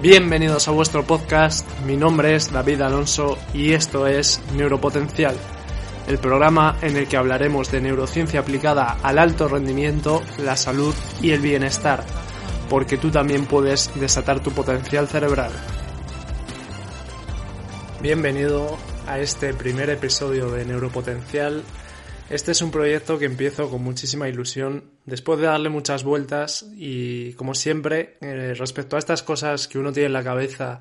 Bienvenidos a vuestro podcast, mi nombre es David Alonso y esto es Neuropotencial, el programa en el que hablaremos de neurociencia aplicada al alto rendimiento, la salud y el bienestar, porque tú también puedes desatar tu potencial cerebral. Bienvenido a este primer episodio de Neuropotencial. Este es un proyecto que empiezo con muchísima ilusión, después de darle muchas vueltas y como siempre, eh, respecto a estas cosas que uno tiene en la cabeza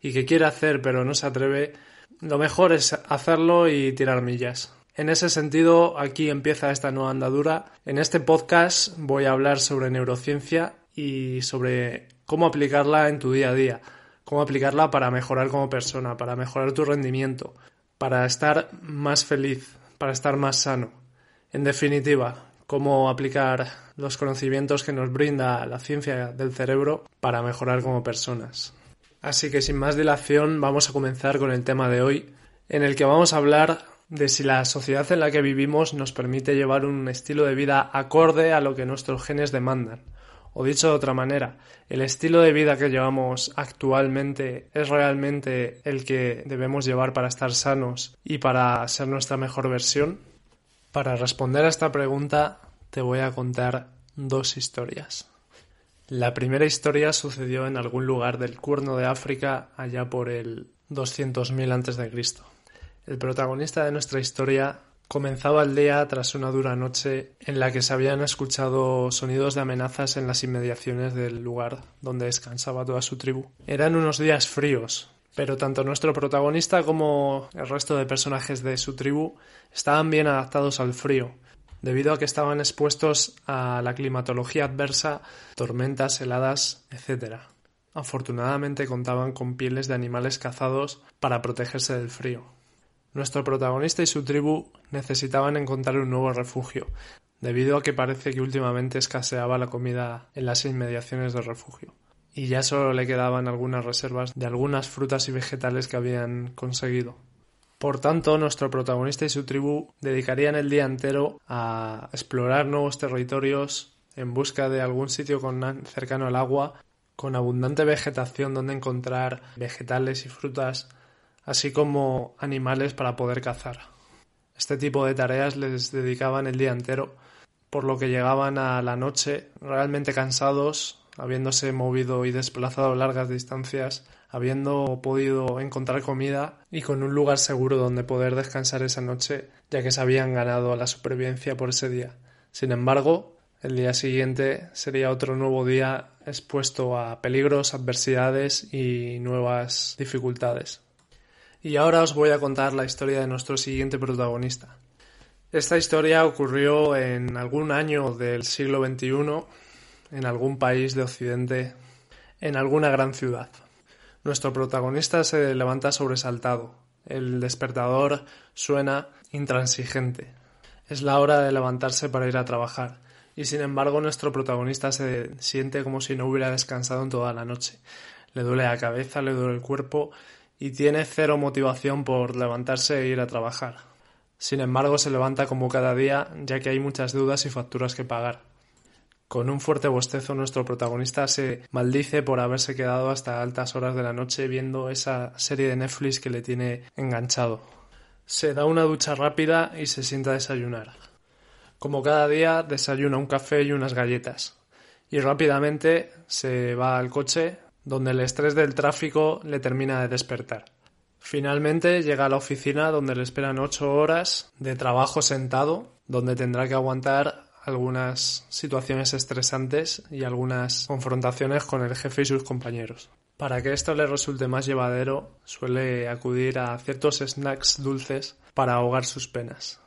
y que quiere hacer pero no se atreve, lo mejor es hacerlo y tirar millas. En ese sentido, aquí empieza esta nueva andadura. En este podcast voy a hablar sobre neurociencia y sobre cómo aplicarla en tu día a día, cómo aplicarla para mejorar como persona, para mejorar tu rendimiento, para estar más feliz, para estar más sano. En definitiva, cómo aplicar los conocimientos que nos brinda la ciencia del cerebro para mejorar como personas. Así que sin más dilación vamos a comenzar con el tema de hoy, en el que vamos a hablar de si la sociedad en la que vivimos nos permite llevar un estilo de vida acorde a lo que nuestros genes demandan. O dicho de otra manera, ¿el estilo de vida que llevamos actualmente es realmente el que debemos llevar para estar sanos y para ser nuestra mejor versión? Para responder a esta pregunta te voy a contar dos historias. La primera historia sucedió en algún lugar del cuerno de África allá por el 200.000 a.C. El protagonista de nuestra historia Comenzaba el día tras una dura noche en la que se habían escuchado sonidos de amenazas en las inmediaciones del lugar donde descansaba toda su tribu. Eran unos días fríos, pero tanto nuestro protagonista como el resto de personajes de su tribu estaban bien adaptados al frío, debido a que estaban expuestos a la climatología adversa, tormentas, heladas, etc. Afortunadamente contaban con pieles de animales cazados para protegerse del frío. Nuestro protagonista y su tribu necesitaban encontrar un nuevo refugio, debido a que parece que últimamente escaseaba la comida en las inmediaciones del refugio. Y ya solo le quedaban algunas reservas de algunas frutas y vegetales que habían conseguido. Por tanto, nuestro protagonista y su tribu dedicarían el día entero a explorar nuevos territorios en busca de algún sitio cercano al agua, con abundante vegetación donde encontrar vegetales y frutas así como animales para poder cazar. Este tipo de tareas les dedicaban el día entero, por lo que llegaban a la noche realmente cansados, habiéndose movido y desplazado largas distancias, habiendo podido encontrar comida y con un lugar seguro donde poder descansar esa noche, ya que se habían ganado la supervivencia por ese día. Sin embargo, el día siguiente sería otro nuevo día expuesto a peligros, adversidades y nuevas dificultades. Y ahora os voy a contar la historia de nuestro siguiente protagonista. Esta historia ocurrió en algún año del siglo XXI, en algún país de Occidente, en alguna gran ciudad. Nuestro protagonista se levanta sobresaltado. El despertador suena intransigente. Es la hora de levantarse para ir a trabajar. Y sin embargo nuestro protagonista se siente como si no hubiera descansado en toda la noche. Le duele la cabeza, le duele el cuerpo y tiene cero motivación por levantarse e ir a trabajar. Sin embargo, se levanta como cada día, ya que hay muchas dudas y facturas que pagar. Con un fuerte bostezo, nuestro protagonista se maldice por haberse quedado hasta altas horas de la noche viendo esa serie de Netflix que le tiene enganchado. Se da una ducha rápida y se sienta a desayunar. Como cada día, desayuna un café y unas galletas. Y rápidamente se va al coche, donde el estrés del tráfico le termina de despertar. Finalmente llega a la oficina donde le esperan ocho horas de trabajo sentado, donde tendrá que aguantar algunas situaciones estresantes y algunas confrontaciones con el jefe y sus compañeros. Para que esto le resulte más llevadero, suele acudir a ciertos snacks dulces para ahogar sus penas.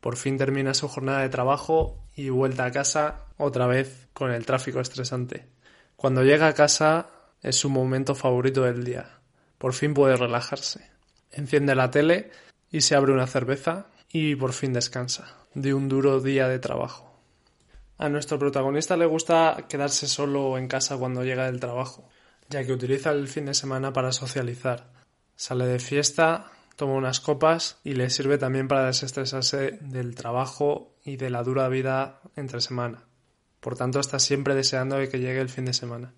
Por fin termina su jornada de trabajo y vuelta a casa otra vez con el tráfico estresante. Cuando llega a casa es su momento favorito del día. Por fin puede relajarse. Enciende la tele y se abre una cerveza y por fin descansa de un duro día de trabajo. A nuestro protagonista le gusta quedarse solo en casa cuando llega del trabajo, ya que utiliza el fin de semana para socializar. Sale de fiesta, toma unas copas y le sirve también para desestresarse del trabajo y de la dura vida entre semana. Por tanto, está siempre deseando que llegue el fin de semana.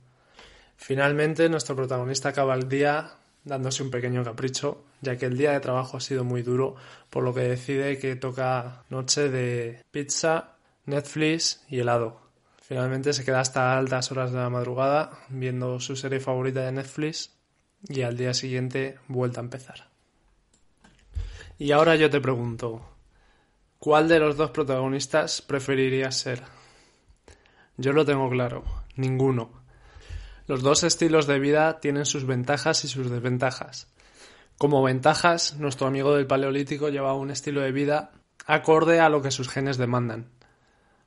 Finalmente, nuestro protagonista acaba el día dándose un pequeño capricho, ya que el día de trabajo ha sido muy duro, por lo que decide que toca noche de pizza, Netflix y helado. Finalmente se queda hasta altas horas de la madrugada viendo su serie favorita de Netflix y al día siguiente vuelta a empezar. Y ahora yo te pregunto, ¿cuál de los dos protagonistas preferirías ser? Yo lo tengo claro, ninguno. Los dos estilos de vida tienen sus ventajas y sus desventajas. Como ventajas, nuestro amigo del Paleolítico llevaba un estilo de vida acorde a lo que sus genes demandan.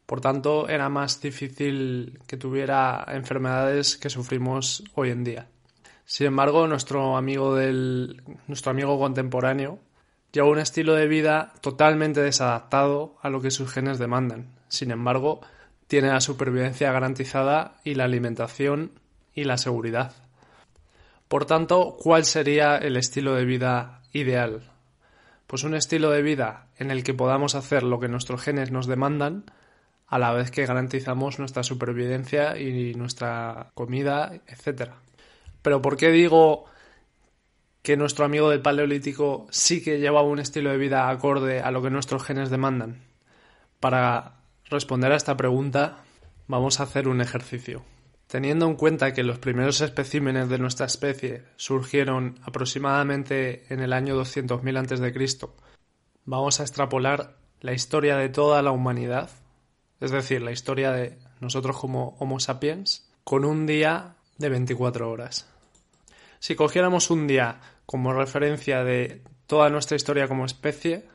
Por tanto, era más difícil que tuviera enfermedades que sufrimos hoy en día. Sin embargo, nuestro amigo del nuestro amigo contemporáneo lleva un estilo de vida totalmente desadaptado a lo que sus genes demandan. Sin embargo, tiene la supervivencia garantizada y la alimentación y la seguridad. Por tanto, ¿cuál sería el estilo de vida ideal? Pues un estilo de vida en el que podamos hacer lo que nuestros genes nos demandan, a la vez que garantizamos nuestra supervivencia y nuestra comida, etc. Pero ¿por qué digo que nuestro amigo del Paleolítico sí que lleva un estilo de vida acorde a lo que nuestros genes demandan? Para responder a esta pregunta, vamos a hacer un ejercicio. Teniendo en cuenta que los primeros especímenes de nuestra especie surgieron aproximadamente en el año 200.000 a.C., vamos a extrapolar la historia de toda la humanidad, es decir, la historia de nosotros como Homo sapiens, con un día de 24 horas. Si cogiéramos un día como referencia de toda nuestra historia como especie,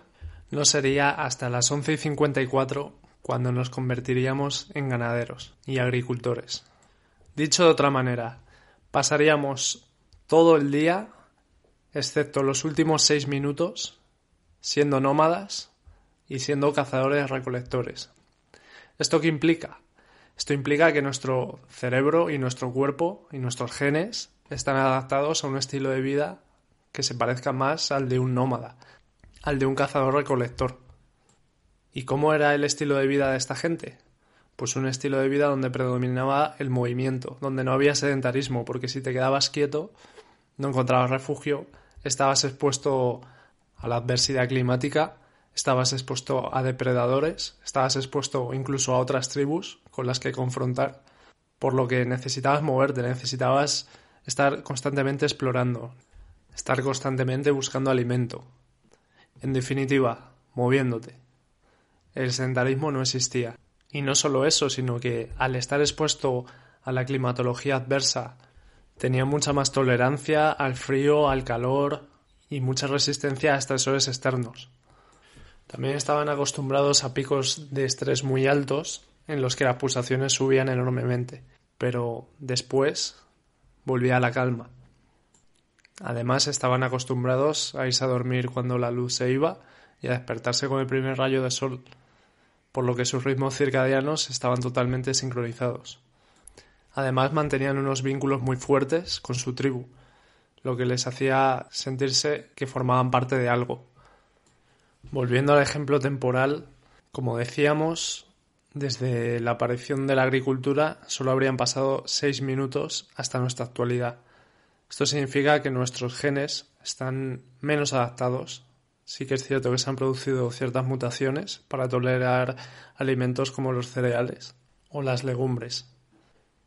no sería hasta las 11 y 54 cuando nos convertiríamos en ganaderos y agricultores. Dicho de otra manera, pasaríamos todo el día, excepto los últimos seis minutos, siendo nómadas y siendo cazadores recolectores. ¿Esto qué implica? Esto implica que nuestro cerebro y nuestro cuerpo y nuestros genes están adaptados a un estilo de vida que se parezca más al de un nómada, al de un cazador recolector. ¿Y cómo era el estilo de vida de esta gente? pues un estilo de vida donde predominaba el movimiento, donde no había sedentarismo, porque si te quedabas quieto, no encontrabas refugio, estabas expuesto a la adversidad climática, estabas expuesto a depredadores, estabas expuesto incluso a otras tribus con las que confrontar, por lo que necesitabas moverte, necesitabas estar constantemente explorando, estar constantemente buscando alimento. En definitiva, moviéndote. El sedentarismo no existía. Y no solo eso, sino que al estar expuesto a la climatología adversa, tenía mucha más tolerancia al frío, al calor y mucha resistencia a estresores externos. También estaban acostumbrados a picos de estrés muy altos en los que las pulsaciones subían enormemente, pero después volvía a la calma. Además estaban acostumbrados a irse a dormir cuando la luz se iba y a despertarse con el primer rayo de sol, por lo que sus ritmos circadianos estaban totalmente sincronizados. Además mantenían unos vínculos muy fuertes con su tribu, lo que les hacía sentirse que formaban parte de algo. Volviendo al ejemplo temporal, como decíamos, desde la aparición de la agricultura solo habrían pasado seis minutos hasta nuestra actualidad. Esto significa que nuestros genes están menos adaptados sí que es cierto que se han producido ciertas mutaciones para tolerar alimentos como los cereales o las legumbres.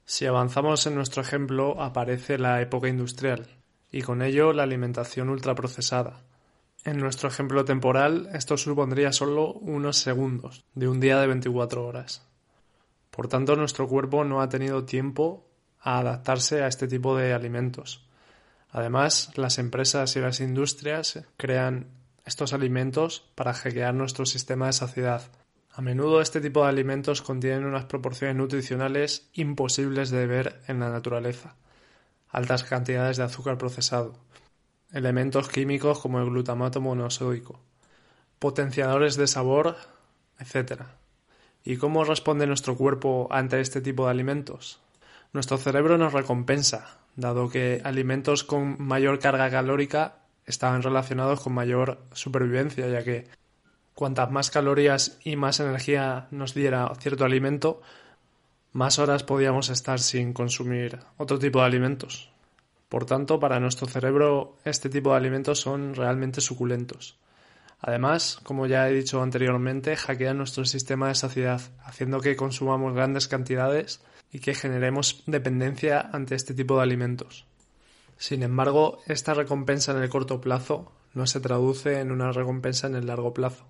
Si avanzamos en nuestro ejemplo, aparece la época industrial y con ello la alimentación ultraprocesada. En nuestro ejemplo temporal, esto supondría solo unos segundos de un día de 24 horas. Por tanto, nuestro cuerpo no ha tenido tiempo a adaptarse a este tipo de alimentos. Además, las empresas y las industrias crean estos alimentos para hackear nuestro sistema de saciedad. A menudo este tipo de alimentos contienen unas proporciones nutricionales imposibles de ver en la naturaleza. Altas cantidades de azúcar procesado, elementos químicos como el glutamato monosódico, potenciadores de sabor, etc. ¿Y cómo responde nuestro cuerpo ante este tipo de alimentos? Nuestro cerebro nos recompensa, dado que alimentos con mayor carga calórica estaban relacionados con mayor supervivencia, ya que cuantas más calorías y más energía nos diera cierto alimento, más horas podíamos estar sin consumir otro tipo de alimentos. Por tanto, para nuestro cerebro este tipo de alimentos son realmente suculentos. Además, como ya he dicho anteriormente, hackean nuestro sistema de saciedad, haciendo que consumamos grandes cantidades y que generemos dependencia ante este tipo de alimentos. Sin embargo, esta recompensa en el corto plazo no se traduce en una recompensa en el largo plazo,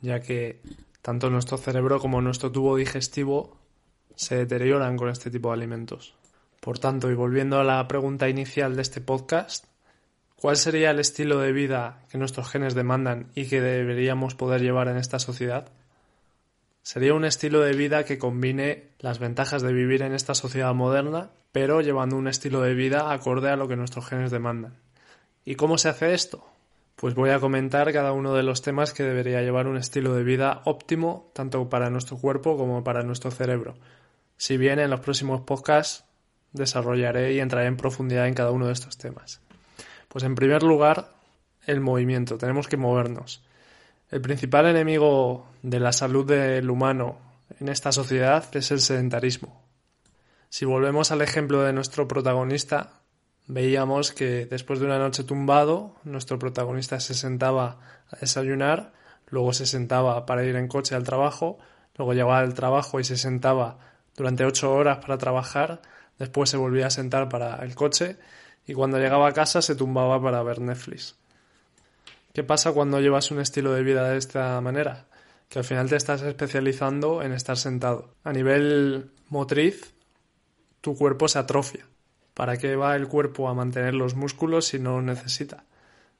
ya que tanto nuestro cerebro como nuestro tubo digestivo se deterioran con este tipo de alimentos. Por tanto, y volviendo a la pregunta inicial de este podcast, ¿cuál sería el estilo de vida que nuestros genes demandan y que deberíamos poder llevar en esta sociedad? Sería un estilo de vida que combine las ventajas de vivir en esta sociedad moderna, pero llevando un estilo de vida acorde a lo que nuestros genes demandan. ¿Y cómo se hace esto? Pues voy a comentar cada uno de los temas que debería llevar un estilo de vida óptimo tanto para nuestro cuerpo como para nuestro cerebro. Si bien en los próximos podcasts desarrollaré y entraré en profundidad en cada uno de estos temas. Pues en primer lugar, el movimiento. Tenemos que movernos. El principal enemigo de la salud del humano en esta sociedad es el sedentarismo. Si volvemos al ejemplo de nuestro protagonista, veíamos que después de una noche tumbado, nuestro protagonista se sentaba a desayunar, luego se sentaba para ir en coche al trabajo, luego llegaba al trabajo y se sentaba durante ocho horas para trabajar, después se volvía a sentar para el coche y cuando llegaba a casa se tumbaba para ver Netflix. ¿Qué pasa cuando llevas un estilo de vida de esta manera? Que al final te estás especializando en estar sentado. A nivel motriz, tu cuerpo se atrofia. ¿Para qué va el cuerpo a mantener los músculos si no necesita?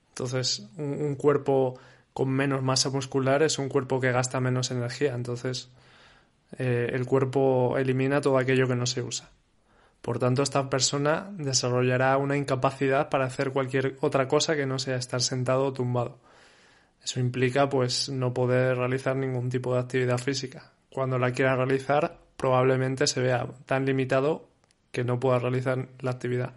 Entonces, un, cuerpo con menos masa muscular es un cuerpo que gasta menos energía. Entonces, eh, el cuerpo elimina todo aquello que no se usa. Por tanto, esta persona desarrollará una incapacidad para hacer cualquier otra cosa que no sea estar sentado o tumbado. Eso implica pues no poder realizar ningún tipo de actividad física. Cuando la quiera realizar, probablemente se vea tan limitado que no pueda realizar la actividad.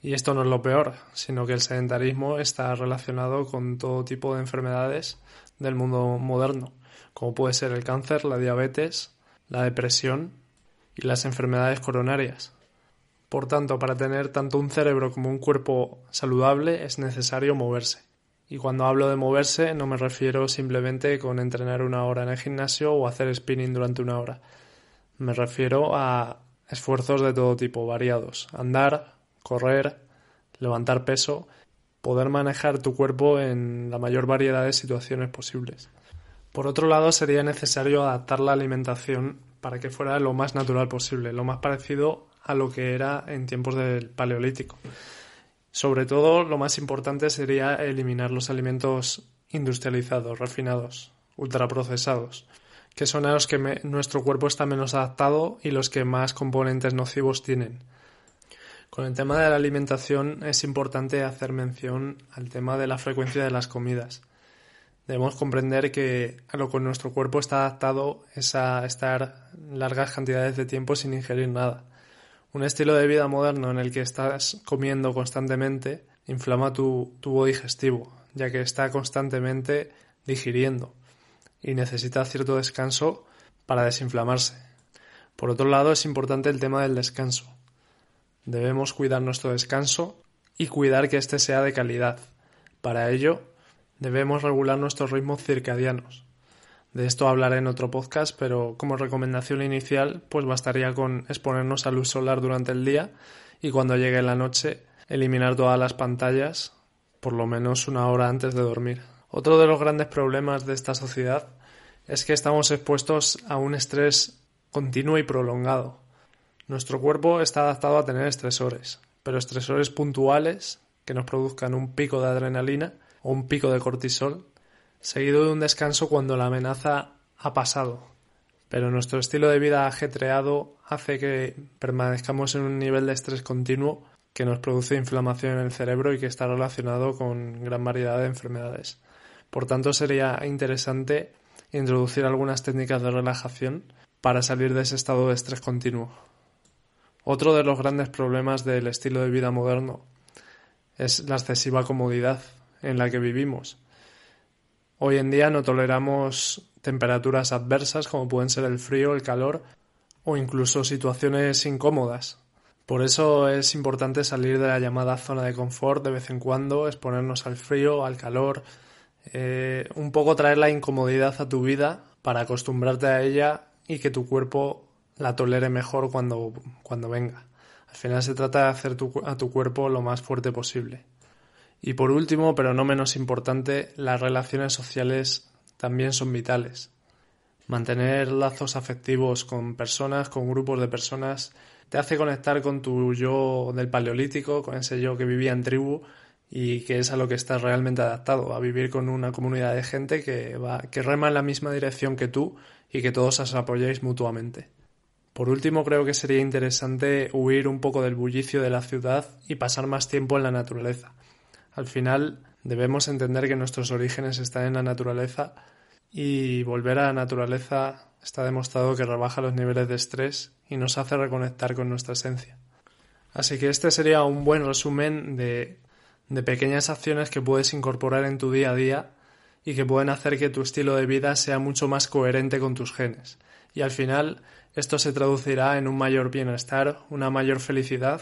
Y esto no es lo peor, sino que el sedentarismo está relacionado con todo tipo de enfermedades del mundo moderno, como puede ser el cáncer, la diabetes, la depresión y las enfermedades coronarias. Por tanto, para tener tanto un cerebro como un cuerpo saludable es necesario moverse. Y cuando hablo de moverse no me refiero simplemente con entrenar una hora en el gimnasio o hacer spinning durante una hora. Me refiero a esfuerzos de todo tipo, variados. Andar, correr, levantar peso, poder manejar tu cuerpo en la mayor variedad de situaciones posibles. Por otro lado, sería necesario adaptar la alimentación para que fuera lo más natural posible, lo más parecido a lo que era en tiempos del Paleolítico. Sobre todo, lo más importante sería eliminar los alimentos industrializados, refinados, ultraprocesados que son a los que nuestro cuerpo está menos adaptado y los que más componentes nocivos tienen. Con el tema de la alimentación es importante hacer mención al tema de la frecuencia de las comidas. Debemos comprender que a lo que nuestro cuerpo está adaptado es a estar largas cantidades de tiempo sin ingerir nada. Un estilo de vida moderno en el que estás comiendo constantemente inflama tu tubo digestivo, ya que está constantemente digiriendo y necesita cierto descanso para desinflamarse. Por otro lado, es importante el tema del descanso. Debemos cuidar nuestro descanso y cuidar que éste sea de calidad. Para ello, debemos regular nuestros ritmos circadianos. De esto hablaré en otro podcast, pero como recomendación inicial, pues bastaría con exponernos a luz solar durante el día y cuando llegue la noche, eliminar todas las pantallas por lo menos una hora antes de dormir. Otro de los grandes problemas de esta sociedad es que estamos expuestos a un estrés continuo y prolongado. Nuestro cuerpo está adaptado a tener estresores, pero estresores puntuales que nos produzcan un pico de adrenalina o un pico de cortisol, seguido de un descanso cuando la amenaza ha pasado. Pero nuestro estilo de vida ajetreado hace que permanezcamos en un nivel de estrés continuo que nos produce inflamación en el cerebro y que está relacionado con gran variedad de enfermedades. Por tanto, sería interesante introducir algunas técnicas de relajación para salir de ese estado de estrés continuo. Otro de los grandes problemas del estilo de vida moderno es la excesiva comodidad en la que vivimos. Hoy en día no toleramos temperaturas adversas como pueden ser el frío, el calor o incluso situaciones incómodas. Por eso es importante salir de la llamada zona de confort de vez en cuando, exponernos al frío, al calor, eh, un poco traer la incomodidad a tu vida para acostumbrarte a ella y que tu cuerpo la tolere mejor cuando, cuando venga. Al final se trata de hacer a tu cuerpo lo más fuerte posible. Y por último, pero no menos importante, las relaciones sociales también son vitales. Mantener lazos afectivos con personas, con grupos de personas, te hace conectar con tu yo del paleolítico, con ese yo que vivía en tribu y que es a lo que estás realmente adaptado, a vivir con una comunidad de gente que va, que rema en la misma dirección que tú y que todos os apoyéis mutuamente. Por último, creo que sería interesante huir un poco del bullicio de la ciudad y pasar más tiempo en la naturaleza. Al final, debemos entender que nuestros orígenes están en la naturaleza y volver a la naturaleza está demostrado que rebaja los niveles de estrés y nos hace reconectar con nuestra esencia. Así que este sería un buen resumen de, de pequeñas acciones que puedes incorporar en tu día a día y que pueden hacer que tu estilo de vida sea mucho más coherente con tus genes. Y al final esto se traducirá en un mayor bienestar, una mayor felicidad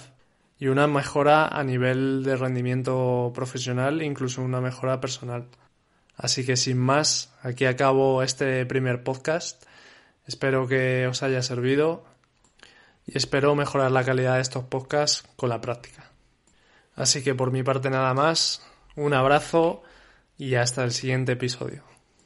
y una mejora a nivel de rendimiento profesional, incluso una mejora personal. Así que sin más, aquí acabo este primer podcast. Espero que os haya servido y espero mejorar la calidad de estos podcasts con la práctica. Así que por mi parte nada más, un abrazo y hasta el siguiente episodio.